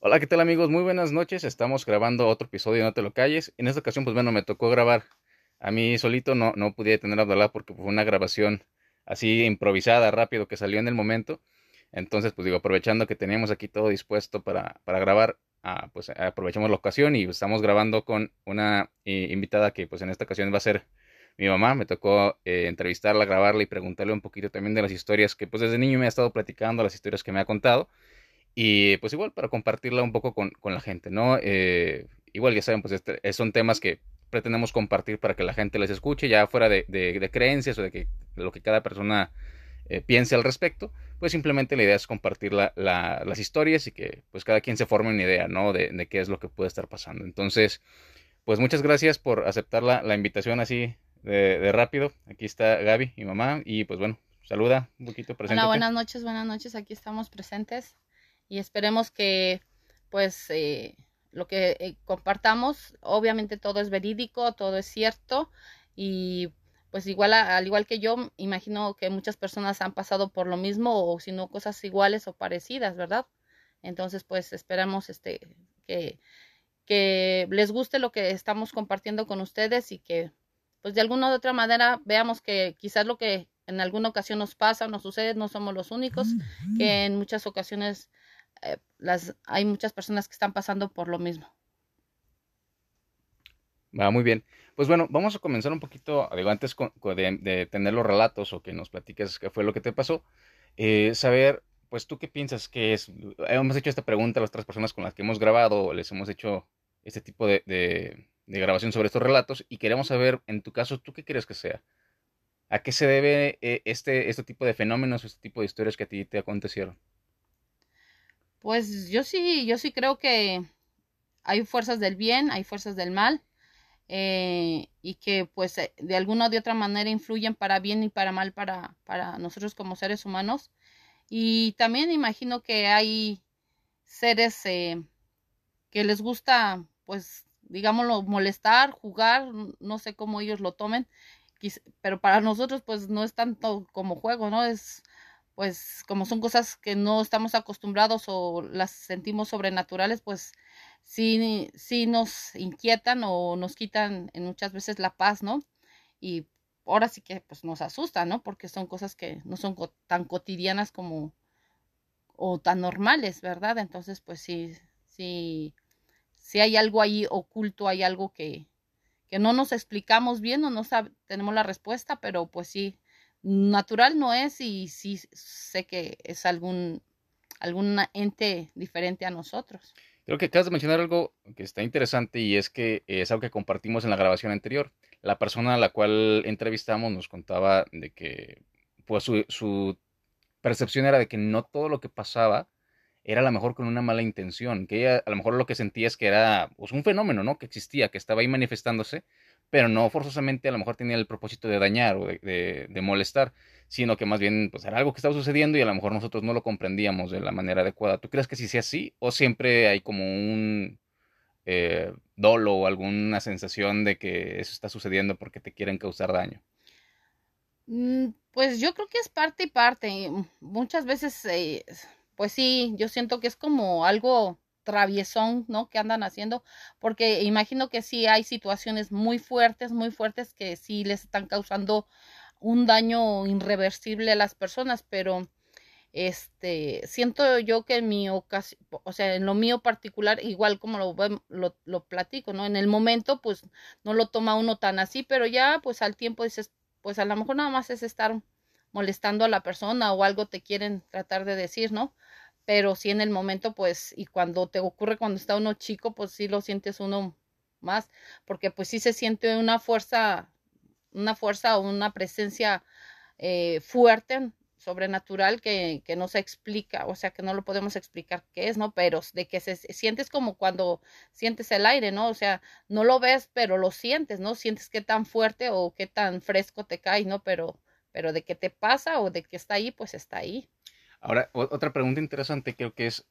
Hola, ¿qué tal amigos? Muy buenas noches. Estamos grabando otro episodio No te lo calles. En esta ocasión, pues bueno, me tocó grabar a mí solito, no, no pude tener a porque fue una grabación así improvisada, rápido, que salió en el momento. Entonces, pues digo, aprovechando que teníamos aquí todo dispuesto para, para grabar, ah, pues aprovechamos la ocasión y estamos grabando con una eh, invitada que pues en esta ocasión va a ser mi mamá. Me tocó eh, entrevistarla, grabarla y preguntarle un poquito también de las historias que pues desde niño me ha estado platicando, las historias que me ha contado. Y pues igual para compartirla un poco con, con la gente, ¿no? Eh, igual ya saben, pues este, eh, son temas que pretendemos compartir para que la gente les escuche, ya fuera de, de, creencias o de, que, lo que cada persona eh, piense al respecto, pues simplemente la idea es compartir la, la, las historias y que pues cada quien se forme una idea, ¿no? De, de, qué es lo que puede estar pasando. Entonces, pues muchas gracias por aceptar la, la invitación así de, rápido. Aquí está Gaby, mi mamá, y pues bueno, saluda un poquito, presente. Hola, buenas noches, buenas noches, aquí estamos presentes y esperemos que pues eh, lo que eh, compartamos, obviamente todo es verídico, todo es cierto y pues igual al igual que yo, imagino que muchas personas han pasado por lo mismo o si no cosas iguales o parecidas, ¿verdad? Entonces pues esperamos este que, que les guste lo que estamos compartiendo con ustedes y que pues de alguna u otra manera veamos que quizás lo que en alguna ocasión nos pasa o nos sucede no somos los únicos, que en muchas ocasiones eh, las, hay muchas personas que están pasando por lo mismo. Va muy bien. Pues bueno, vamos a comenzar un poquito, digo, antes de, tener los relatos o que nos platiques qué fue lo que te pasó, eh, saber, pues tú qué piensas que es, hemos hecho esta pregunta a las otras personas con las que hemos grabado, les hemos hecho este tipo de, de, grabación sobre estos relatos y queremos saber, en tu caso, ¿tú qué crees que sea? ¿A qué se debe eh, este, este tipo de fenómenos, este tipo de historias que a ti te acontecieron? Pues yo sí, yo sí creo que hay fuerzas del bien, hay fuerzas del mal, eh, y que pues eh, de alguna o de otra manera influyen para bien y para mal para, para nosotros como seres humanos. Y también imagino que hay seres eh, que les gusta, pues, digámoslo, molestar, jugar, no sé cómo ellos lo tomen, pero para nosotros pues no es tanto como juego, ¿no? Es pues como son cosas que no estamos acostumbrados o las sentimos sobrenaturales, pues sí, sí nos inquietan o nos quitan en muchas veces la paz, ¿no? Y ahora sí que pues nos asustan, ¿no? Porque son cosas que no son tan cotidianas como o tan normales, ¿verdad? Entonces, pues sí, sí, sí hay algo ahí oculto, hay algo que, que no nos explicamos bien o no tenemos la respuesta, pero pues sí, natural no es y sí sé que es algún, algún ente diferente a nosotros. Creo que acabas de mencionar algo que está interesante y es que es algo que compartimos en la grabación anterior. La persona a la cual entrevistamos nos contaba de que pues su, percepción era de que no todo lo que pasaba era a lo mejor con una mala intención, que ella a lo mejor lo que sentía es que era pues, un fenómeno, ¿no? Que existía, que estaba ahí manifestándose, pero no forzosamente a lo mejor tenía el propósito de dañar o de, molestar, sino que más bien pues era algo que estaba sucediendo y a lo mejor nosotros no lo comprendíamos de la manera adecuada. ¿Tú crees que sí sea así o siempre hay como un eh, dolo o alguna sensación de que eso está sucediendo porque te quieren causar daño? Mm, pues yo creo que es parte y parte. Muchas veces, eh, pues sí, yo siento que es como algo traviesón, ¿no? Que andan haciendo, porque imagino que sí hay situaciones muy fuertes, muy fuertes que sí les están causando un daño irreversible a las personas, pero este siento yo que en mi ocasión, o sea, en lo mío particular, igual como lo, lo, lo platico, ¿no? En el momento, pues no lo toma uno tan así, pero ya pues al tiempo dices, pues a lo mejor nada más es estar molestando a la persona o algo te quieren tratar de decir, ¿no? Pero sí en el momento, pues, y cuando te ocurre cuando está uno chico, pues sí lo sientes uno más, porque pues sí se siente una fuerza, una fuerza o una presencia eh, fuerte, sobrenatural, que, que, no se explica, o sea, que no lo podemos explicar qué es, ¿no? Pero de que se sientes como cuando sientes el aire, ¿no? O sea, no lo ves, pero lo sientes, ¿no? Sientes qué tan fuerte o qué tan fresco te cae, ¿no? Pero, pero de qué te pasa o de que está ahí, pues está ahí. Ahora, otra pregunta interesante creo que es,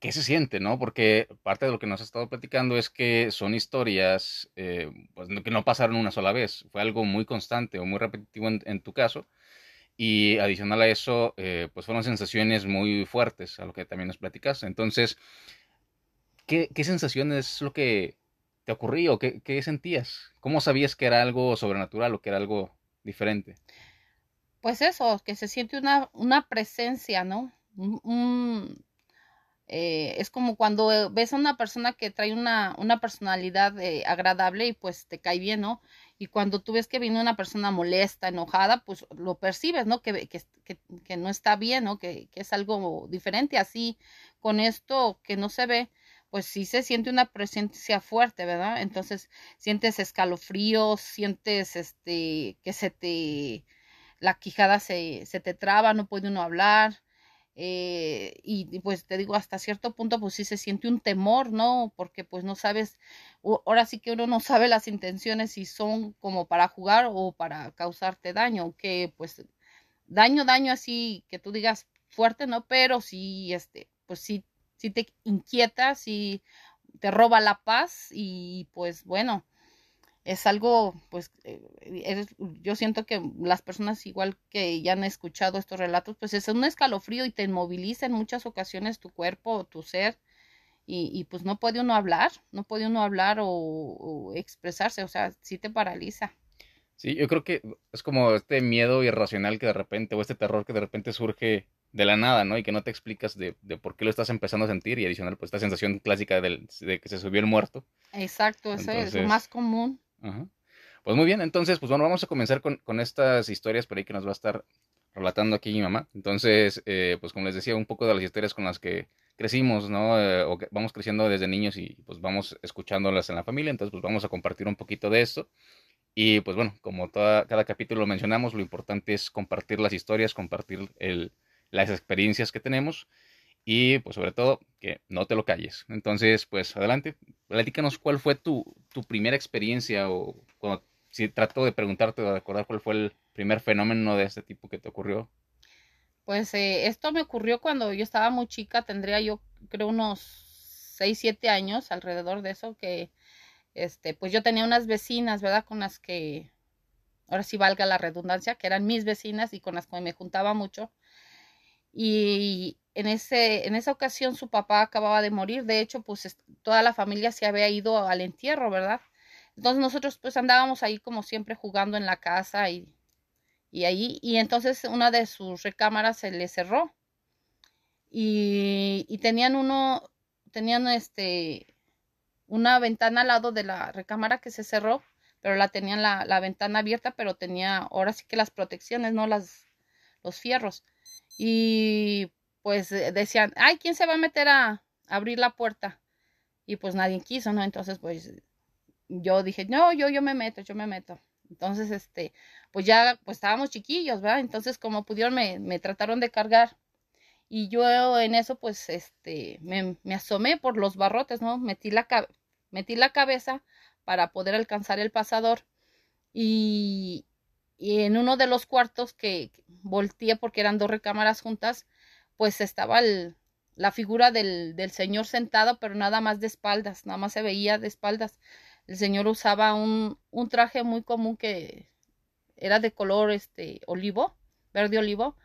¿qué se siente, no? Porque parte de lo que nos has estado platicando es que son historias eh, pues, que no pasaron una sola vez, fue algo muy constante o muy repetitivo en, tu caso. Y adicional a eso, eh, pues fueron sensaciones muy fuertes, a lo que también nos platicaste. Entonces, ¿qué, qué es lo que te ocurrió? ¿Qué, ¿Qué sentías? ¿Cómo sabías que era algo sobrenatural o que era algo diferente? Pues eso, que se siente una, una presencia, ¿no? Eh, es como cuando eh, ves a una persona que trae una, una personalidad eh, agradable y pues te cae bien, ¿no? Y cuando tú ves que viene una persona molesta, enojada, pues lo percibes, ¿no? Que, que, que, que no está bien, ¿no? Que, que, es algo diferente. Así, con esto que no se ve, pues sí se siente una presencia fuerte, ¿verdad? Entonces, sientes escalofríos, sientes este, que se te, la quijada se, se te traba, no puede uno hablar eh, y, pues te digo, hasta cierto punto pues sí se siente un temor, ¿no? Porque pues no sabes, ahora sí que uno no sabe las intenciones si son como para jugar o para causarte daño, que pues daño, daño así que tú digas fuerte, ¿no? Pero sí, este, pues sí, sí te inquieta, sí te roba la paz y pues bueno, es algo, pues, eh, yo siento que las personas igual que ya han escuchado estos relatos, pues es un escalofrío y te inmoviliza en muchas ocasiones tu cuerpo, tu ser, y, y pues no puede uno hablar, no puede uno hablar o, o, expresarse, o sea, sí te paraliza. Sí, yo creo que es como este miedo irracional que de repente, o este terror que de repente surge de la nada, ¿no? Y que no te explicas de, de por qué lo estás empezando a sentir, y adicional, pues esta sensación clásica del, de que se subió el muerto. Exacto, eso es lo más común. Pues muy bien, entonces, pues bueno, vamos a comenzar con, con, estas historias por ahí que nos va a estar relatando aquí mi mamá. Entonces, eh, pues como les decía, un poco de las historias con las que crecimos, ¿no? Eh, o que vamos creciendo desde niños y pues vamos escuchándolas en la familia, entonces pues vamos a compartir un poquito de esto. Y pues bueno, como cada capítulo lo mencionamos, lo importante es compartir las historias, compartir el, las experiencias que tenemos y pues sobre todo que no te lo calles. Entonces, pues adelante, platícanos cuál fue tu, tu primera experiencia o cuando, si trato de preguntarte o de recordar cuál fue el primer fenómeno de este tipo que te ocurrió. Pues eh, esto me ocurrió cuando yo estaba muy chica, tendría yo creo unos 6, 7 años alrededor de eso, que este, pues yo tenía unas vecinas, ¿verdad? Con las que, ahora sí valga la redundancia, que eran mis vecinas y con las que me juntaba mucho. Y en, ese, en esa ocasión su papá acababa de morir, de hecho, pues toda la familia se había ido al entierro, ¿verdad? Entonces nosotros pues andábamos ahí como siempre jugando en la casa y, y ahí, y entonces una de sus recámaras se le cerró y, y tenían uno, tenían este, una ventana al lado de la recámara que se cerró, pero la tenían la, la ventana abierta, pero tenía ahora sí que las protecciones, no las, los fierros. Y pues eh, decían, ay, ¿quién se va a meter a abrir la puerta? Y pues nadie quiso, ¿no? Entonces, pues yo dije, no, yo, yo me meto, yo me meto. Entonces, este, pues ya, pues estábamos chiquillos, ¿verdad? Entonces, como pudieron, me, me trataron de cargar. Y yo en eso, pues, este, me, me asomé por los barrotes, ¿no? Metí la, metí la cabeza para poder alcanzar el pasador. Y, y en uno de los cuartos que volteé porque eran dos recámaras juntas, pues estaba la figura del, del, señor sentado, pero nada más de espaldas, nada más se veía de espaldas. El señor usaba un, un traje muy común que era de color este olivo, verde olivo,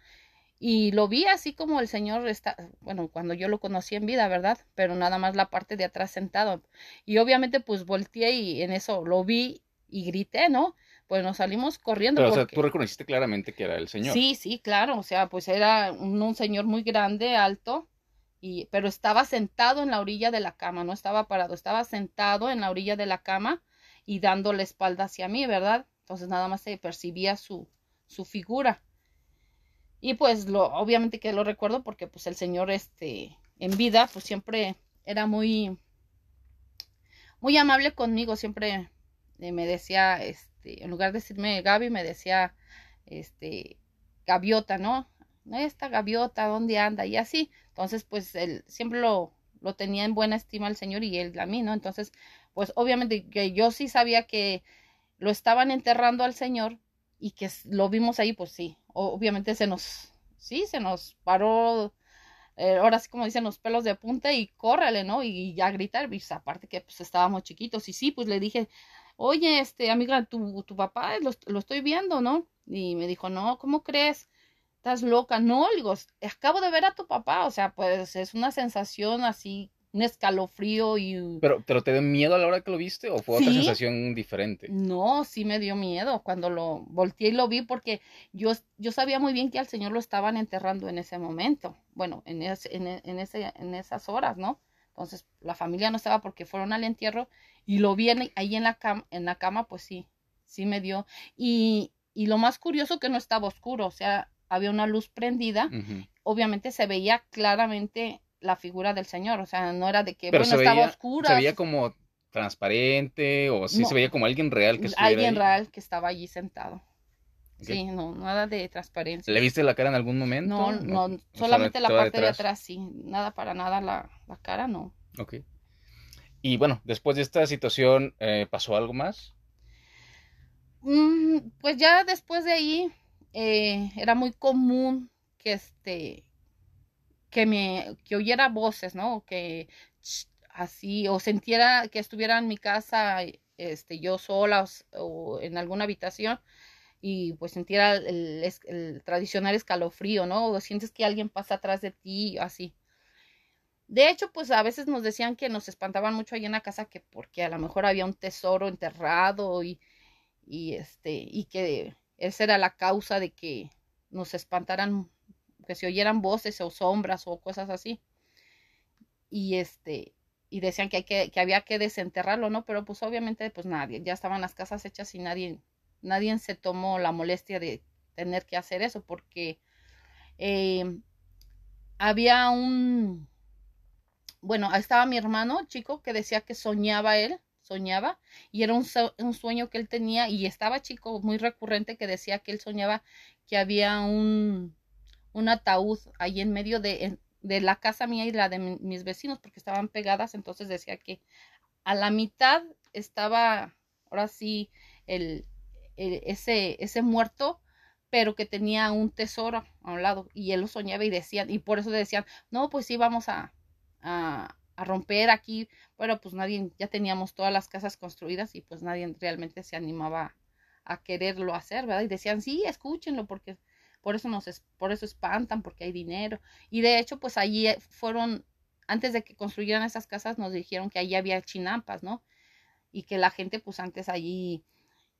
y lo vi así como el señor está, bueno, cuando yo lo conocí en vida, ¿verdad? Pero nada más la parte de atrás sentado. Y obviamente pues volteé y en eso lo vi y grité, ¿no? Pues nos salimos corriendo. Pero, o sea, tú reconociste claramente que era el señor. Sí, sí, claro, o sea, pues era un, señor muy grande, alto, y, pero estaba sentado en la orilla de la cama, no estaba parado, estaba sentado en la orilla de la cama y dando la espalda hacia mí, ¿verdad? Entonces nada más se percibía su, su figura. Y pues lo, obviamente que lo recuerdo porque pues el señor este, en vida, pues siempre era muy, muy amable conmigo, siempre me decía, este, este, en lugar de decirme Gaby, me decía, este, gaviota, ¿no? Esta gaviota, ¿dónde anda? Y así. Entonces, pues él siempre lo, lo tenía en buena estima el Señor y él a mí, ¿no? Entonces, pues obviamente que yo sí sabía que lo estaban enterrando al Señor y que lo vimos ahí, pues sí, obviamente se nos, sí, se nos paró eh, ahora sí como dicen los pelos de punta y córrele, ¿no? Y, ya gritar, pues aparte que pues estábamos chiquitos y sí, pues le dije, oye, este, amiga, tu, tu papá lo, lo estoy viendo, ¿no? Y me dijo, no, ¿cómo crees? Estás loca, no, le digo, acabo de ver a tu papá, o sea, pues es una sensación así un escalofrío y... Pero, ¿Pero te dio miedo a la hora que lo viste o fue otra sensación diferente? No, sí me dio miedo cuando lo volteé y lo vi porque yo, yo sabía muy bien que al Señor lo estaban enterrando en ese momento, bueno, en, ese, en, en, ese, en esas horas, ¿no? Entonces la familia no estaba porque fueron al entierro y lo vi ahí en la, cama, en la cama, pues sí, sí me dio. Y, y lo más curioso que no estaba oscuro, o sea, había una luz prendida, obviamente se veía claramente la figura del Señor, o sea, no era de que, bueno, estaba oscura. Se veía como transparente o sí se veía como alguien real que estuviera Alguien real que estaba allí sentado. Sí, no, nada de transparencia. ¿Le viste la cara en algún momento? No, no, solamente la parte de atrás, sí. Nada para nada la, la, cara, no. Ok. Y bueno, después de esta situación, eh, ¿pasó algo más? Mm, pues ya después de ahí, eh, era muy común que este, que me, que oyera voces, ¿no? Que así, o sintiera que estuviera en mi casa, este, yo sola o, en alguna habitación y pues sintiera el, tradicional escalofrío, ¿no? O sientes que alguien pasa atrás de ti, así. De hecho, pues a veces nos decían que nos espantaban mucho ahí en la casa que porque a lo mejor había un tesoro enterrado y, y este, y que esa era la causa de que nos espantaran que se oyeran voces o sombras o cosas así. Y este, y decían que, que había que desenterrarlo, ¿no? Pero pues obviamente pues nadie, ya estaban las casas hechas y nadie, nadie se tomó la molestia de tener que hacer eso porque eh, había un, bueno, estaba mi hermano chico que decía que soñaba él, soñaba y era un, un, sueño que él tenía y estaba chico muy recurrente que decía que él soñaba que había un, un ataúd ahí en medio de, de la casa mía y la de mis vecinos porque estaban pegadas, entonces decía que a la mitad estaba, ahora sí, el, ese, ese muerto, pero que tenía un tesoro a un lado y él lo soñaba y decían, y por eso decían, no, pues sí, vamos a, a, a romper aquí, pero pues nadie, ya teníamos todas las casas construidas y pues nadie realmente se animaba a quererlo hacer, ¿verdad? Y decían, sí, escúchenlo porque por eso nos por eso espantan, porque hay dinero. Y de hecho, pues allí eh, fueron, antes de que construyeran esas casas, nos dijeron que allí había chinampas, ¿no? Y que la gente, pues antes allí,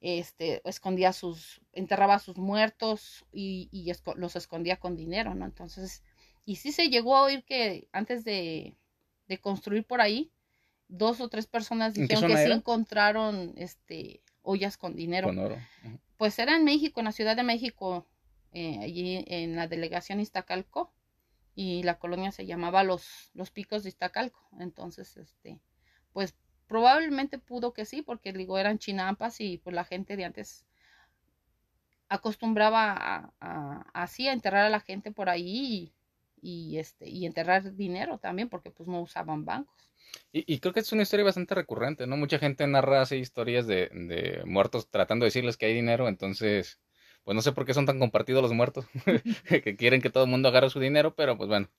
este, escondía sus, enterraba a sus muertos y, y los escondía con dinero, ¿no? Entonces, y sí se llegó a oír que antes de, de construir por ahí, dos o tres personas dijeron que sí encontraron, este, ollas con dinero. Con oro. Pues era en México, en la Ciudad de México, eh, allí en la delegación Iztacalco y la colonia se llamaba Los, los Picos de Iztacalco. Entonces, este, pues probablemente pudo que sí, porque digo, eran chinampas y pues la gente de antes acostumbraba a, así a enterrar a la gente por ahí y, este y enterrar dinero también porque pues no usaban bancos. Y, creo que es una historia bastante recurrente, ¿no? Mucha gente narra así historias de, de muertos tratando de decirles que hay dinero, entonces pues no sé por qué son tan compartidos los muertos, que quieren que todo el mundo agarre su dinero, pero pues bueno,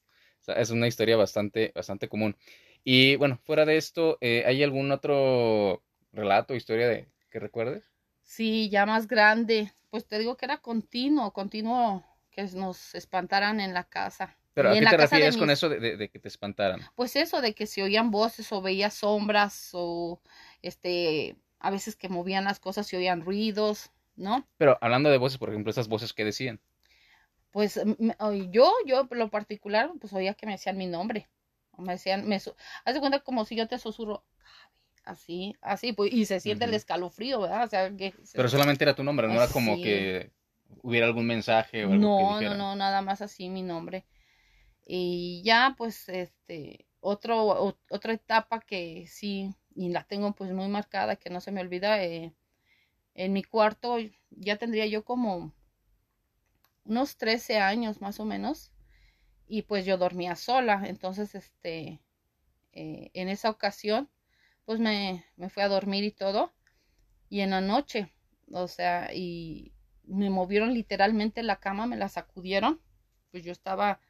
es una historia bastante, bastante común. Y bueno, fuera de esto, eh, ¿hay algún otro relato, historia de que recuerdes? Sí, ya más grande. Pues te digo que era continuo, continuo que nos espantaran en la casa. ¿Pero a qué te refieres con eso de, de, que te espantaran? Pues eso, de que se oían voces o veía sombras o este, a veces que movían las cosas, se oían ruidos. ¿no? Pero hablando de voces, por ejemplo, esas voces que decían. Pues yo, yo lo particular, pues oía que me decían mi nombre. Me decían, me haz de cuenta como si yo te susurro, así, así, pues, y se siente el escalofrío, ¿verdad? O sea, que, Pero solamente era tu nombre, no era como que hubiera algún mensaje o algo no, que No, no, nada más así mi nombre. Y ya, pues, este, otro, otra etapa que sí, y la tengo pues muy marcada, que no se me olvida, eh, en mi cuarto ya tendría yo como unos 13 años más o menos y pues yo dormía sola entonces este eh, en esa ocasión pues me, me fui a dormir y todo y en la noche o sea y me movieron literalmente la cama me la sacudieron pues yo estaba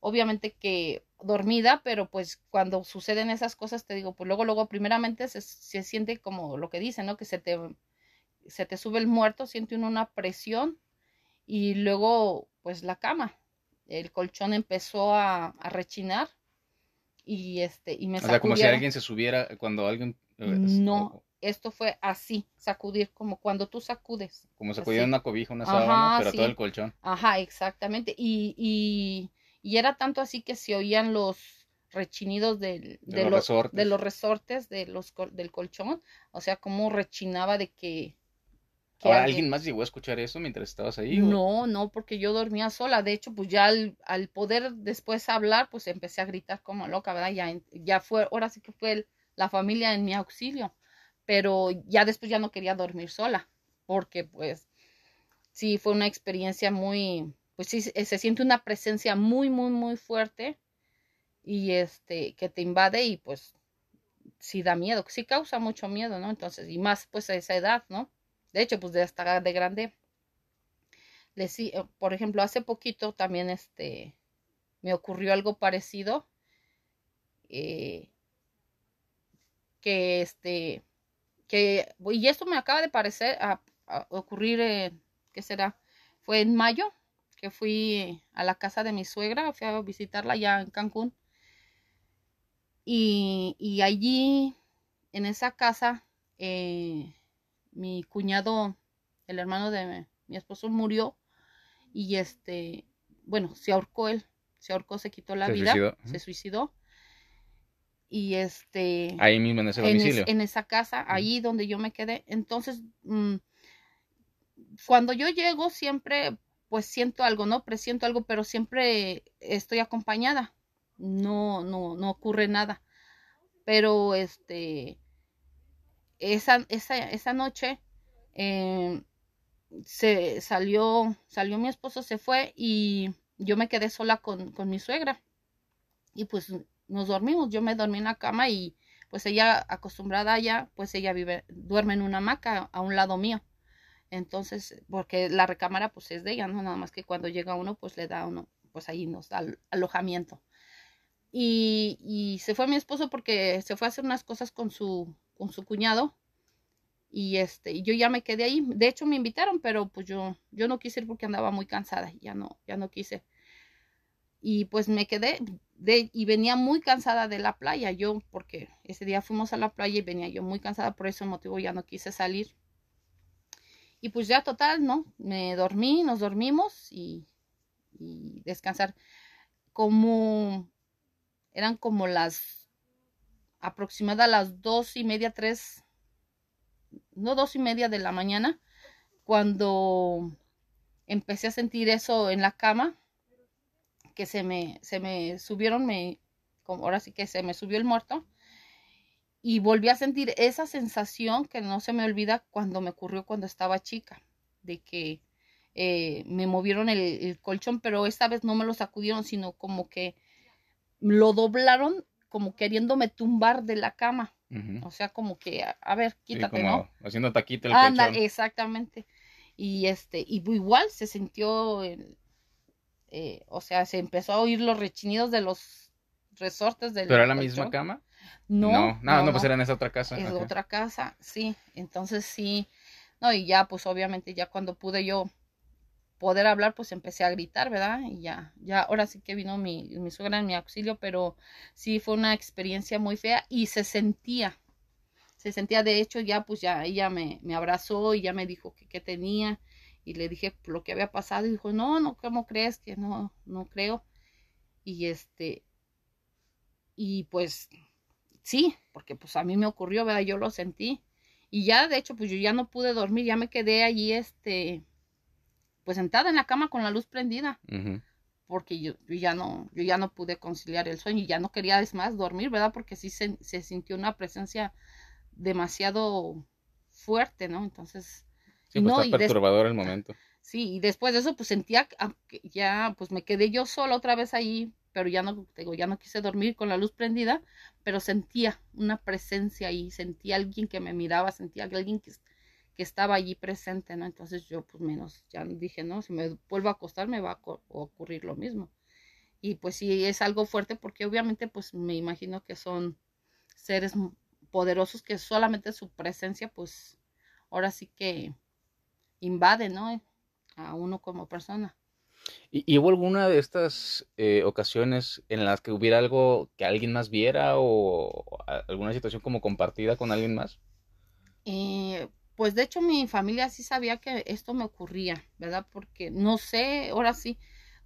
obviamente que dormida, pero pues cuando suceden esas cosas, te digo, pues luego, luego, primeramente se, se siente como lo que dicen, ¿no? Que se te, se te sube el muerto, siente uno una presión y luego, pues la cama, el colchón empezó a, a rechinar y este, y me O sea, como si alguien se subiera cuando alguien... eh, No, esto fue así, sacudir, como cuando tú sacudes. Como podía una cobija, una Ajá, sábana, pero sí. todo el colchón. Ajá, exactamente. Y, y, y era tanto así que se oían los rechinidos del, De de los lo- resortes. de los resortes de los, del colchón. O sea, como rechinaba de que... que Ahora, alguien- ¿alguien más llegó a escuchar eso mientras estabas ahí? o- No, no, porque yo dormía sola. De hecho, pues ya al, al poder después hablar, pues empecé a gritar como loca, ¿verdad? Ya, ya fue, ahora sí que fue el- la familia en mi auxilio. Pero ya después ya no quería dormir sola, porque pues sí fue una experiencia muy, pues sí, se se siente una presencia muy, muy, muy fuerte y este, que te invade y pues sí da miedo, sí causa mucho miedo, ¿no? Entonces, y más pues a esa edad, ¿no? De hecho, pues de hasta de grande le sí, eh, por ejemplo, hace poquito también este me ocurrió algo parecido eh, que este que y esto me acaba de parecer a, ocurrir ¿qué será? Fue en mayo que fui a la casa de mi suegra, fui a visitarla ya en Cancún. Y, y allí, en esa casa, eh, mi cuñado, el hermano de mi esposo, murió y este, bueno, se ahorcó él, se ahorcó, se quitó la Se vida, suicidó. se suicidó. Y este, Ahí mismo en ese en, es- domicilio. en esa casa, ahí donde yo me quedé. Entonces, mm, cuando yo llego, siempre, pues siento algo, ¿no? Presiento algo, pero siempre estoy acompañada. No, no, no ocurre nada. Pero, este, esa, esa, esa noche, eh, se salió, salió mi esposo, se fue y yo me quedé sola con, con mi suegra. Y pues nos dormimos, yo me dormí en la cama y pues ella acostumbrada allá, pues ella vive, duerme en una hamaca a un lado mío. Entonces, porque la recámara pues es de ella, ¿no? Nada más que cuando llega uno, pues le da uno, pues ahí nos da al- alojamiento. Y, y se fue mi esposo porque se fue a hacer unas cosas con su, con su cuñado. Y este, y yo ya me quedé ahí. De hecho, me invitaron, pero pues yo, yo no quise ir porque andaba muy cansada. Ya no, ya no quise. Y pues me quedé de, y venía muy cansada de la playa. Yo, porque ese día fuimos a la playa y venía yo muy cansada, por ese motivo ya no quise salir. Y pues ya total, ¿no? Me dormí, nos dormimos y, y descansar. Como eran como las aproximadas las dos y media, tres, no dos y media de la mañana, cuando empecé a sentir eso en la cama, que se me, se me subieron, me, como ahora sí que se me subió el muerto, y volví a sentir esa sensación que no se me olvida cuando me ocurrió cuando estaba chica, de que eh, me movieron el colchón, pero esta vez no me lo sacudieron, sino como que lo doblaron como queriéndome tumbar de la cama. O sea, como que, a, a ver, Sí, quítate, como ¿no? haciendo taquito el Anda, colchón. exactamente. Y este, y igual se sintió, el- eh, o sea, se empezó a oír los rechinidos de los resortes del ¿Pero era la misma cama? No, no, no, no, pues no. era en esa otra casa. Es Ajá. otra casa, sí. Entonces sí, no, y ya, pues obviamente ya cuando pude yo poder hablar, pues empecé a gritar, ¿verdad? Y ya, ya, ahora sí que vino mi, mi suegra en mi auxilio, pero sí fue una experiencia muy fea y se sentía, se sentía, de hecho, ya, pues ya ella me, me abrazó y ya me dijo que qué tenía y le dije lo que había pasado y dijo, no, no, ¿cómo crees que no, no creo? Y este, y pues sí, porque pues a mí me ocurrió, ¿verdad? Yo lo sentí. Y ya, de hecho, pues yo ya no pude dormir, ya me quedé allí, este, pues sentada en la cama con la luz prendida, porque yo, yo ya no, yo ya no pude conciliar el sueño y ya no quería, es más, dormir, ¿verdad? Porque sí se, se sintió una presencia demasiado fuerte, ¿no? Entonces, Sí, y pues no, está perturbador el momento. Sí, y después de eso, pues sentía, que- aunque ya, pues me quedé yo sola otra vez ahí, pero ya no, te digo, ya no quise dormir con la luz prendida, pero sentía una presencia ahí, sentía alguien que me miraba, sentía que alguien que, que estaba allí presente, ¿no? Entonces yo, pues menos, ya dije, no, si me vuelvo a acostar me va a ocurrir lo mismo. y pues sí es algo fuerte porque obviamente pues me imagino que son seres poderosos que solamente su presencia pues ahora sí que invade, ¿no? A uno como persona. ¿Y, hubo alguna de estas eh, ocasiones en las que hubiera algo que alguien más viera o alguna situación como compartida con alguien más? Eh, pues de hecho mi familia sí sabía que esto me ocurría, ¿verdad? Porque no sé, ahora sí,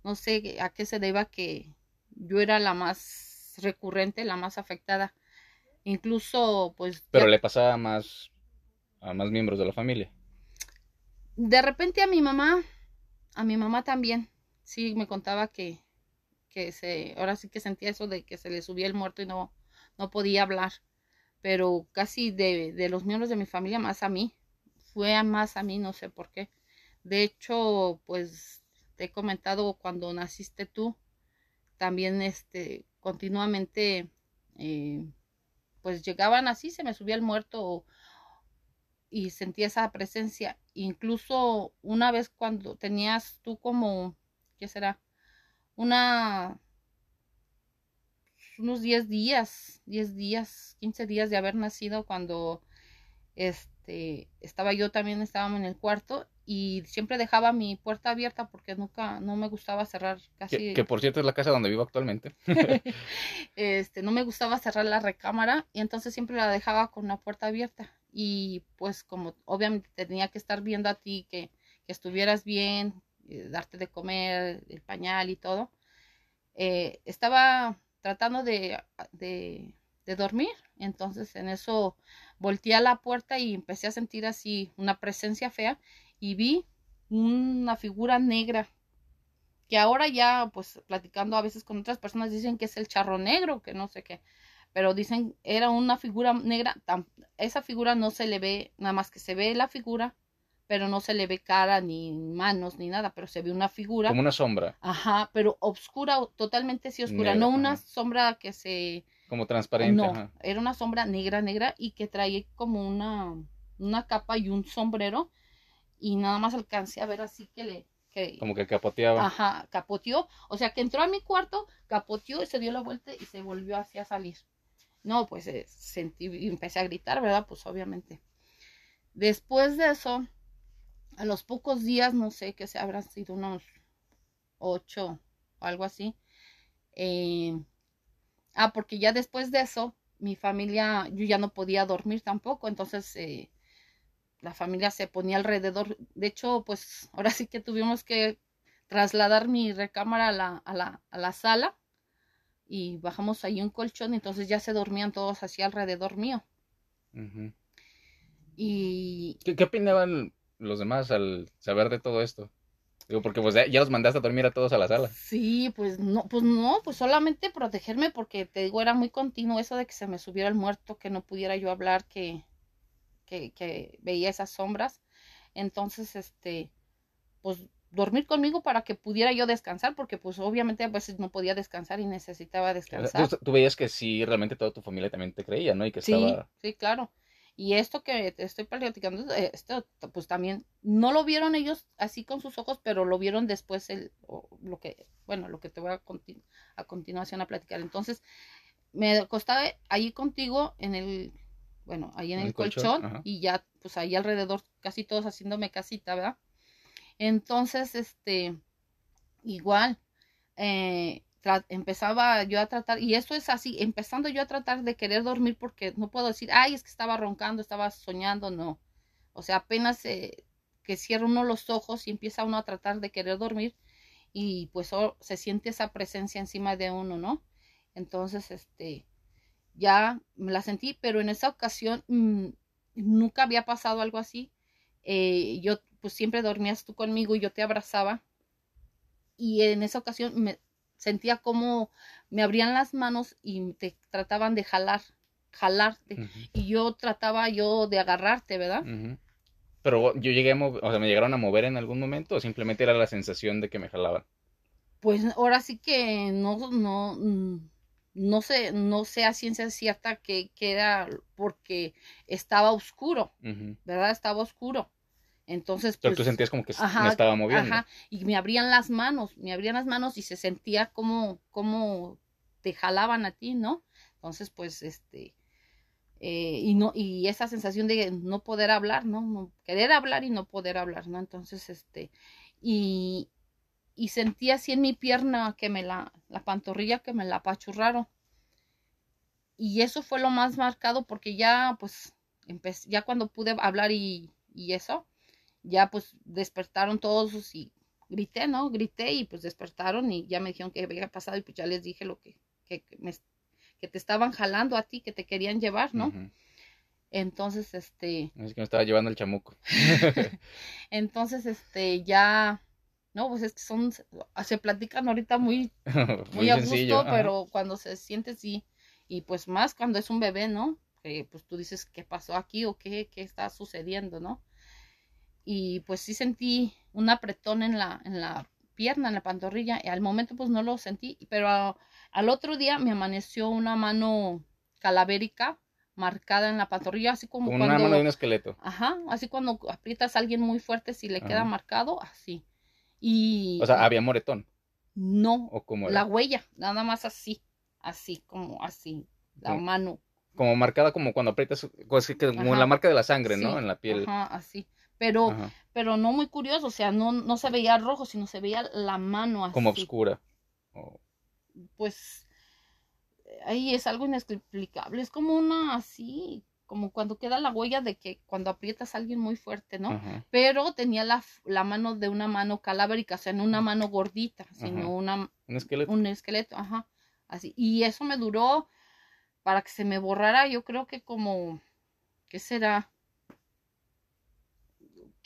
no sé a qué se deba que yo era la más recurrente, la más afectada. Incluso, pues... Pero le pasaba más a más miembros de la familia. De repente a mi mamá, a mi mamá también, sí me contaba que, que se, ahora sí que sentía eso de que se le subía el muerto y no, no podía hablar pero casi de, de, los miembros de mi familia más a mí, fue a más a mí, no sé por qué. De hecho, pues te he comentado cuando naciste tú, también este, continuamente, eh, pues llegaban así, se me subía el muerto y sentía esa presencia. Incluso una vez cuando tenías tú como, ¿qué será? Una unos 10 días, 10 días, 15 días de haber nacido cuando este estaba yo también estábamos en el cuarto y siempre dejaba mi puerta abierta porque nunca no me gustaba cerrar casi que, por cierto es la casa donde vivo actualmente este no me gustaba cerrar la recámara y entonces siempre la dejaba con la puerta abierta y pues como obviamente tenía que estar viendo a ti que, que estuvieras bien eh, darte de comer el pañal y todo eh, estaba tratando de, de, dormir. Entonces en eso volteé a la puerta y empecé a sentir así una presencia fea y vi una figura negra que ahora ya pues platicando a veces con otras personas dicen que es el charro negro, que no sé qué, pero dicen era una figura negra, esa figura no se le ve, nada más que se ve la figura pero no se le ve cara ni manos ni nada, pero se ve una figura. Como una sombra. Ajá, pero oscura, totalmente sí oscura, no una sombra que se... Como transparente. No, era una sombra negra, negra y que traía como una, una capa y un sombrero y nada más alcancé a ver así que le... Que, como que capoteaba. Ajá, capoteó, o sea que entró a mi cuarto, capoteó y se dio la vuelta y se volvió hacia salir. No, pues eh, sentí y empecé a gritar, ¿verdad? Pues obviamente. Después de eso, a los pocos días, no sé, que se habrán sido unos ocho o algo así. Eh, ah, porque ya después de eso, mi familia, yo ya no podía dormir tampoco, entonces eh, la familia se ponía alrededor. De hecho, pues ahora sí que tuvimos que trasladar mi recámara a la, a la, a la sala y bajamos ahí un colchón, entonces ya se dormían todos así alrededor mío. Y... ¿Qué, ¿Qué, opinaban los demás al saber de todo esto? Digo, porque pues ya, los mandaste a dormir a todos a la sala. Sí, pues no, pues no, pues solamente protegerme porque te digo, era muy continuo eso de que se me subiera el muerto, que no pudiera yo hablar, que, que, que veía esas sombras. Entonces, este, pues dormir conmigo para que pudiera yo descansar, porque pues obviamente a veces no podía descansar y necesitaba descansar. Tú, veías que sí, realmente toda tu familia también te creía, ¿no? Y que sí, sí, claro. Y esto que te estoy platicando, eh, esto pues también no lo vieron ellos así con sus ojos, pero lo vieron después el, lo que, bueno, lo que te voy a, a continuación a platicar. Entonces, me acostaba ahí contigo en el, bueno, ahí en el, colchón, y ya, pues ahí alrededor, casi todos haciéndome casita, ¿verdad? Entonces, este, igual, eh, empezaba yo a tratar, y eso es así, empezando yo a tratar de querer dormir porque no puedo decir, ay, es que estaba roncando, estaba soñando, no. O sea, apenas eh, que cierra uno los ojos y empieza uno a tratar de querer dormir y pues se siente esa presencia encima de uno, ¿no? Entonces, este, ya me la sentí, pero en esa ocasión mm, nunca había pasado algo así. Eh, yo pues siempre dormías tú conmigo y yo te abrazaba y en esa ocasión me, sentía como me abrían las manos y te trataban de jalar, jalarte. Y yo trataba yo de agarrarte, ¿verdad? Pero yo llegué a o sea, me llegaron a mover en algún momento o simplemente era la sensación de que me jalaban. Pues ahora sí que no, no, mm, no sé, no sé a ciencia cierta que, que era porque estaba oscuro, ¿verdad? Estaba oscuro. Entonces, Pero pues, tú sentías como que ajá, me estaba moviendo. Ajá, y me abrían las manos, me abrían las manos y se sentía como, como te jalaban a ti, ¿no? Entonces, pues, este, eh, y no, y esa sensación de no poder hablar, ¿no? No- Querer hablar y no poder hablar, ¿no? Entonces, este, y, y sentí así en mi pierna que me la, la pantorrilla que me la apachurraron. Y eso fue lo más marcado porque ya, pues, empecé, ya cuando pude hablar y, y eso, ya pues despertaron todos y grité, ¿no? Grité y pues despertaron y ya me dijeron que había pasado y pues ya les dije lo que, que, que me, que te estaban jalando a ti, que te querían llevar, ¿no? Entonces, este, Es que me estaba llevando el chamuco. entonces, este, ya, no, pues es que son, se platican ahorita muy, Muy, muy a gusto, ajá. pero cuando se siente sí, y pues más cuando es un bebé, ¿no? Que pues tú dices, ¿qué pasó aquí o qué, qué está sucediendo, ¿no? Y pues sí sentí un apretón en la, en la pierna, en la pantorrilla, y al momento pues no lo sentí, pero a- al otro día me amaneció una mano calavérica marcada en la pantorrilla, así como, Como cuando... una mano de un esqueleto. Ajá, así cuando aprietas a alguien muy fuerte, si le queda marcado, así. Y O sea, había moretón. no, O como, la huella, nada más así, así, como así, la Como- mano. como marcada como cuando aprietas, pues, como la marca de la sangre, ¿no? En la piel. Ajá, así. Pero, Ajá. pero no muy curioso, o sea, no, no se veía rojo, sino se veía la mano así. Como oscura. Pues ahí es algo inexplicable, es como una así, como cuando queda la huella de que cuando aprietas a alguien muy fuerte, ¿no? Ajá. Pero tenía la, la mano de una mano caláverica, o sea, no una mano gordita, sino Ajá. una, Un esqueleto. un esqueleto, ajá, así. Y eso me duró para que se me borrara, yo creo que como, ¿qué será?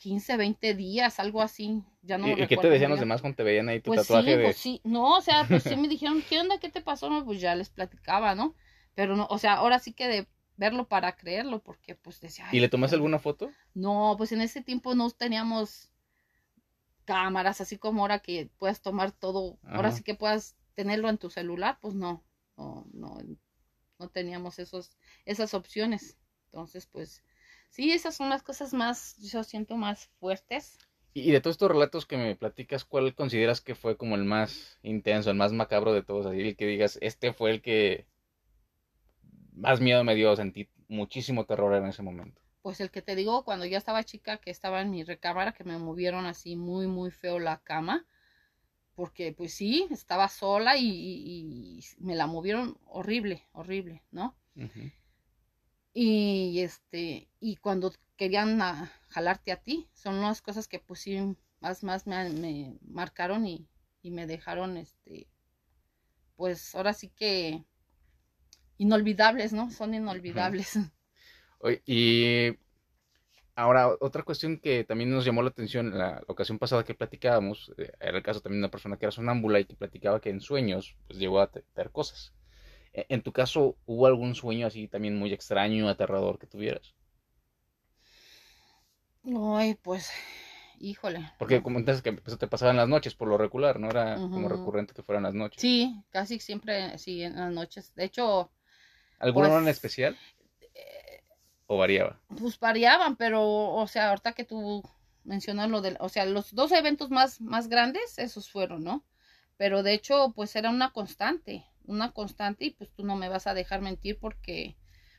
15, 20 días, algo así, ya no ¿Y, y qué te decían los demás cuando te veían ahí tu Pues tatuaje sí, de... pues sí, no, o sea, pues sí me dijeron, ¿qué onda? ¿Qué te pasó? No, pues ya les platicaba, ¿no? Pero no, o sea, ahora sí que de verlo para creerlo, porque pues decía, ¿Y "Ay, le tomaste alguna foto? no, pues en ese tiempo no teníamos cámaras, así como ahora que puedas tomar todo, ahora sí que puedas tenerlo en tu celular, pues no, no, no, no teníamos esos, esas opciones. Entonces, pues, sí, esas son las cosas más, yo siento más fuertes. Y de todos estos relatos que me platicas, ¿cuál consideras que fue como el más intenso, el más macabro de todos? Así el que digas, este fue el que más miedo me dio, sentí muchísimo terror en ese momento. Pues el que te digo, cuando ya estaba chica, que estaba en mi recámara, que me movieron así muy, muy feo la cama, porque pues sí, estaba sola y, y- y me la movieron horrible, horrible, ¿no? Y este, y cuando querían jalarte a ti, son las cosas que pues sí, más, más me, me marcaron y, y me dejaron, este, pues ahora sí que inolvidables, ¿no? Son inolvidables. Y ahora, otra cuestión que también nos llamó la atención la ocasión pasada que platicábamos, eh, era el caso también de una persona que era sonámbula y que platicaba que en sueños pues llegó a te- ver cosas. E- En tu caso, ¿hubo algún sueño así también muy extraño, aterrador que tuvieras? Ay, pues, híjole. Porque comentas que pues, te pasaba en las noches por lo regular, ¿no? Era como recurrente que fueran las noches. Sí, casi siempre, sí, en las noches. De hecho, ¿Alguna hora en pues, especial eh, o variaba? pues variaban, pero, o sea, ahorita que tú mencionas lo del, o sea, los dos eventos más, más grandes, esos fueron, ¿no? Pero de hecho, pues era una constante, una constante y pues tú no me vas a dejar mentir porque,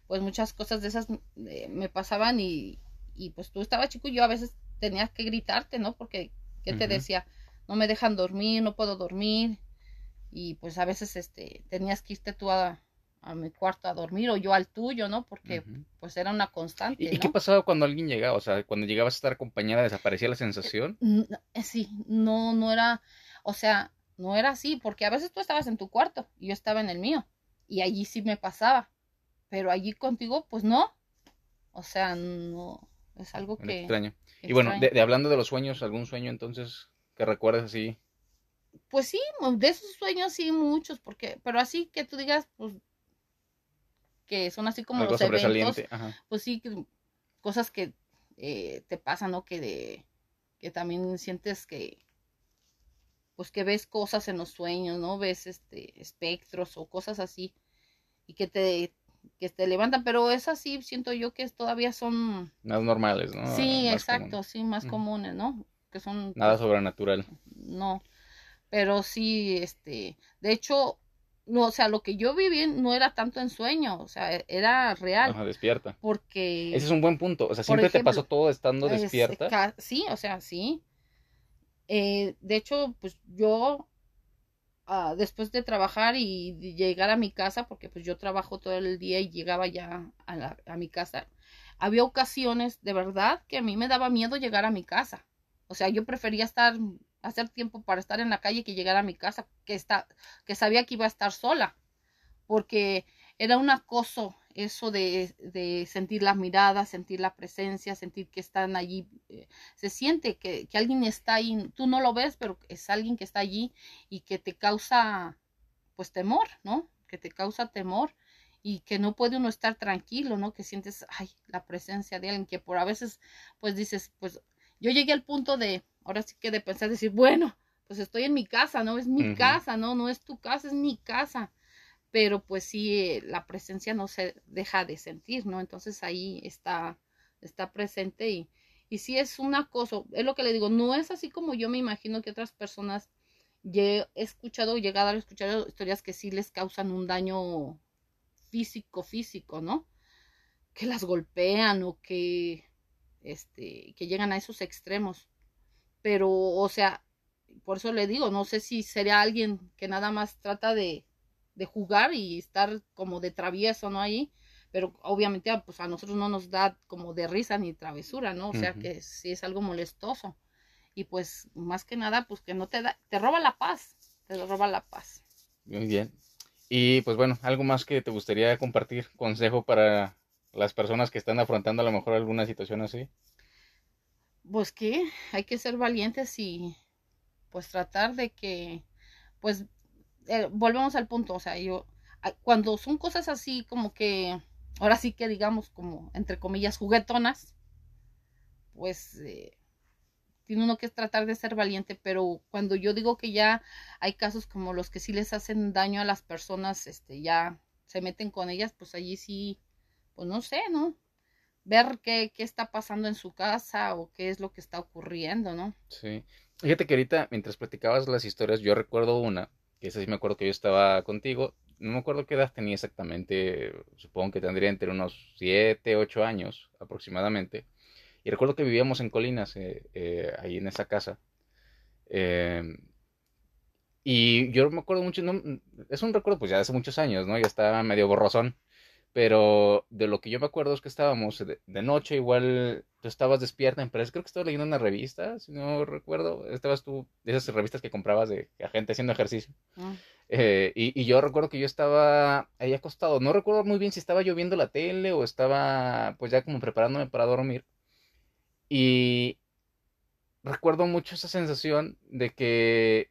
pues muchas cosas de esas eh, me pasaban y, y pues tú estabas chico y yo a veces tenía que gritarte, ¿no? Porque, ¿qué te decía? No me dejan dormir, no puedo dormir y pues a veces, este, tenías que irte tú a, a mi cuarto a dormir o yo al tuyo, ¿no? Porque pues era una constante, ¿Y, qué pasaba cuando alguien llegaba? O sea, cuando llegabas a estar acompañada, ¿desaparecía la sensación? N- eh, Sí, no, no era, o sea, no era así, porque a veces tú estabas en tu cuarto y yo estaba en el mío, y allí sí me pasaba, pero allí contigo, pues no, o sea, no, es algo que extraño. Y bueno, extraño. de, de hablando de los sueños, ¿algún sueño entonces que recuerdes así? Pues sí, de esos sueños sí muchos, porque, pero así que tú digas, pues, que son así como Algo los eventos. Ajá. pues sí, que- cosas que eh, te pasan, ¿no? Que de, que también sientes que, pues que ves cosas en los sueños, ¿no? Ves este espectros o cosas así y que te, que te levantan, pero esas sí siento yo que todavía son... Más normales, ¿no? Sí, Más exacto, comunes. sí, más comunes, ¿no? Que son... Nada sobrenatural. No, pero sí, este, de hecho, no, o sea, lo que yo viví no era tanto en sueño, o sea, e- era real, Ajá, despierta. porque... Ese es un buen punto. O sea, siempre te pasó todo estando es- despierta. sí, o sea, sí. Eh, de hecho, pues yo, ah, después de trabajar y llegar a mi casa, porque pues yo trabajo todo el día y llegaba ya a, la- a mi casa, había ocasiones de verdad que a mí me daba miedo llegar a mi casa. O sea, yo prefería estar, hacer tiempo para estar en la calle que llegar a mi casa, que está, que sabía que iba a estar sola, porque era un acoso eso de, de sentir las miradas, sentir la presencia, sentir que están allí, eh, se siente que, que alguien está ahí, tú no lo ves, pero es alguien que está allí y que te causa pues temor, ¿no? Que te causa temor y que no puede uno estar tranquilo, ¿no? Que sientes, ay, la presencia de alguien que por a veces pues dices, pues yo llegué al punto de, ahora sí que de pensar, decir, bueno, pues estoy en mi casa, ¿no? Es mi casa, ¿no? No es tu casa, es mi casa pero pues sí, la presencia no se deja de sentir, ¿no? Entonces ahí está, está presente y, y sí es un acoso, es lo que le digo, no es así como yo me imagino que otras personas, he escuchado, llegado a escuchar historias que sí les causan un daño físico, físico, ¿no? Que las golpean o que, este, que llegan a esos extremos, pero, o sea, por eso le digo, no sé si sería alguien que nada más trata de, de jugar y estar como de travieso, ¿no? Ahí, pero obviamente ah, pues a nosotros no nos da como de risa ni travesura, ¿no? O sea que sí es algo molestoso. Y pues más que nada, pues que no te da, te roba la paz, te roba la paz. Muy bien. Y pues bueno, algo más que te gustaría compartir, consejo para las personas que están afrontando a lo mejor alguna situación así. Pues que hay que ser valientes y pues tratar de que, pues, eh, volvemos al punto, o sea, yo, cuando son cosas así como que, ahora sí que digamos como, entre comillas, juguetonas, pues, eh, tiene uno que tratar de ser valiente, pero cuando yo digo que ya hay casos como los que sí les hacen daño a las personas, este, ya se meten con ellas, pues allí sí, pues no sé, ¿no? Ver qué, qué está pasando en su casa o qué es lo que está ocurriendo, ¿no? Sí. Fíjate que ahorita, mientras platicabas las historias, yo recuerdo una, que esa sí me acuerdo que yo estaba contigo. No me acuerdo qué edad tenía exactamente, supongo que tendría entre unos 7, 8 años aproximadamente. Y recuerdo que vivíamos en Colinas, eh, eh, ahí en esa casa. Em, y yo me acuerdo mucho, no, es un recuerdo pues ya de hace muchos años, ¿no? Ya estaba medio borrosón. Pero de lo que yo me acuerdo es que estábamos de, de noche, igual tú estabas despierta, pero creo que estaba leyendo una revista, si no recuerdo. Estabas tú, de esas revistas que comprabas de gente haciendo ejercicio. Mm. Eh, y, y yo recuerdo que yo estaba ahí acostado. No recuerdo muy bien si estaba yo viendo la tele o estaba pues ya como preparándome para dormir. Y recuerdo mucho esa sensación de que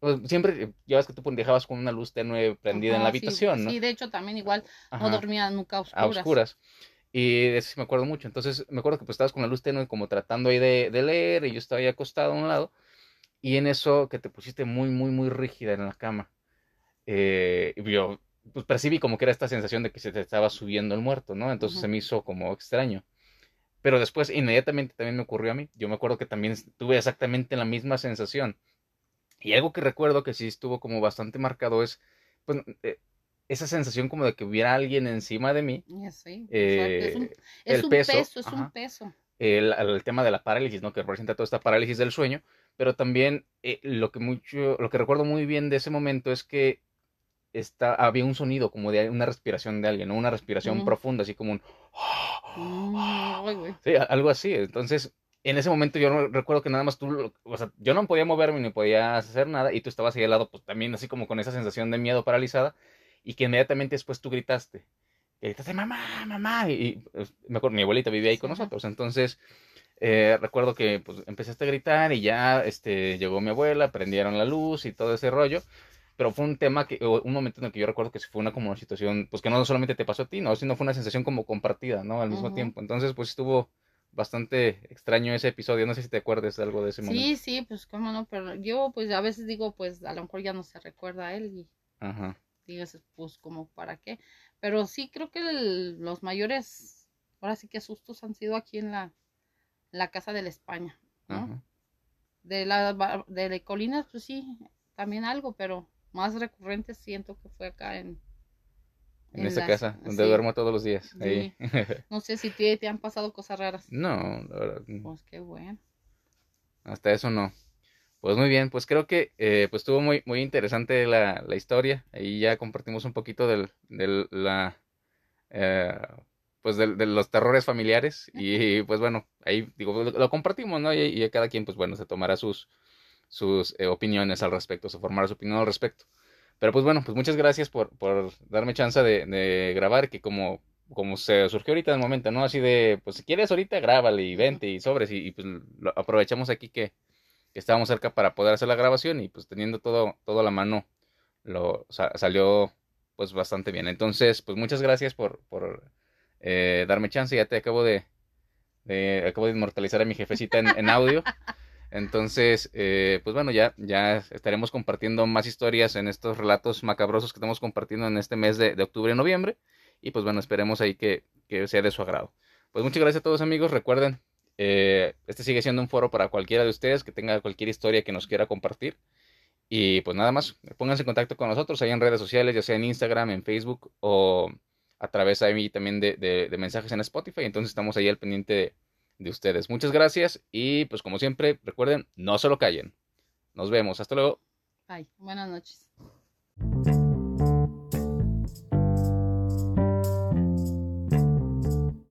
pues, siempre, ya ves que tú dejabas con una luz tenue prendida en la Ajá, sí, habitación, ¿no? Sí, de hecho también igual no Ajá, dormía nunca a a oscuras. oscuras. Y de eso sí me acuerdo mucho. Entonces me acuerdo que pues estabas con la luz tenue como tratando ahí de, de leer y yo estaba ahí acostado a un lado. Y en eso que te pusiste muy, muy, muy rígida en la cama. Eh, y yo pues percibí como que era esta sensación de que se te estaba subiendo el muerto, ¿no? Entonces Ujú. se me hizo como extraño. Pero después inmediatamente también me ocurrió a mí. Yo me acuerdo que también tuve exactamente la misma sensación. Y algo que recuerdo que sí estuvo como bastante marcado es pues, eh, esa sensación como de que hubiera alguien encima de mí. Exacto, Eh, es un, es el un peso, peso, es un peso. el, el tema de la parálisis, ¿no? Que representa toda esta parálisis del sueño, pero también eh, lo que mucho, lo que recuerdo muy bien de ese momento es que está, había un sonido como de una respiración de alguien, ¿no? Una respiración profunda, así como un... Mm. Sí, algo así. Entonces, en ese momento yo no- recuerdo que nada más tú, o sea, yo no podía moverme ni podía hacer nada y tú estabas ahí al lado, pues también así como con esa sensación de miedo paralizada y que inmediatamente después tú gritaste. Gritaste, mamá, mamá. Y, y, pues, me acuerdo, mi abuelita vivía ahí con nosotros. Entonces, eh, recuerdo que pues empezaste a gritar y ya este, llegó mi abuela, prendieron la luz y todo ese rollo. Pero fue un tema que, un momento en el que yo recuerdo que fue una como una situación, pues que no solamente te pasó a ti, ¿no? Sino fue una sensación como compartida, ¿no? Al mismo tiempo. Entonces, pues estuvo bastante extraño ese episodio. No sé si te acuerdas de algo de ese momento. Sí, sí, pues cómo no, pero yo pues a veces digo, pues a lo mejor ya no se recuerda a él y Ajá. digas, pues como para qué. Pero sí creo que los mayores, ahora sí que sustos han sido aquí en la, la casa de la España, ¿no? De la de la colinas, pues sí, también algo, pero más recurrente siento que fue acá en, en, esa casa, donde duermo todos los días. Ahí. No sé si te, te, han pasado cosas raras. No, la verdad. Pues qué bueno. Hasta eso no. Pues muy bien, pues creo que eh, pues estuvo muy, muy interesante la, la, historia. Ahí ya compartimos un poquito del, del la, eh, pues de, los terrores familiares. Y pues bueno, ahí digo, lo, compartimos, ¿no? Y, y, cada quien, pues bueno, se tomará sus, sus eh, opiniones al respecto, se formará su opinión al respecto. Pero pues bueno, pues muchas gracias por, por darme chance de, de grabar, que como como se surgió ahorita el momento, ¿no? Así de, pues si quieres ahorita, grábale y vente y sobres y, pues aprovechamos aquí que, que estábamos cerca para poder hacer la grabación y pues teniendo todo, todo a la mano, lo salió pues bastante bien. Entonces, pues muchas gracias por, por eh, darme chance. Ya te acabo de, de, acabo de inmortalizar a mi jefecita en audio. Entonces, eh, pues bueno, ya, estaremos compartiendo más historias en estos relatos macabrosos que estamos compartiendo en este mes de, de octubre y noviembre. Y pues bueno, esperemos ahí que, sea de su agrado. Pues muchas gracias a todos amigos. Recuerden, eh, este sigue siendo un foro para cualquiera de ustedes que tenga cualquier historia que nos quiera compartir. Y pues nada más, pónganse en contacto con nosotros ahí en redes sociales, ya sea en Instagram, en Facebook o a través ahí también de, de, mensajes en Spotify. Entonces estamos ahí al pendiente de, de ustedes. Muchas gracias y pues como siempre, recuerden, no se lo callen. Nos vemos, hasta luego. Bye, buenas noches.